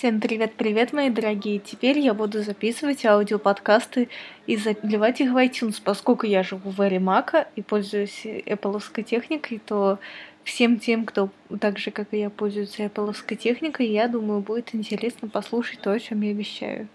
Всем привет-привет, мои дорогие! Теперь я буду записывать аудиоподкасты и заливать их в iTunes, поскольку я живу в эре Мака и пользуюсь Apple техникой, то всем тем, кто так же, как и я, пользуется Apple техникой, я думаю, будет интересно послушать то, о чем я вещаю.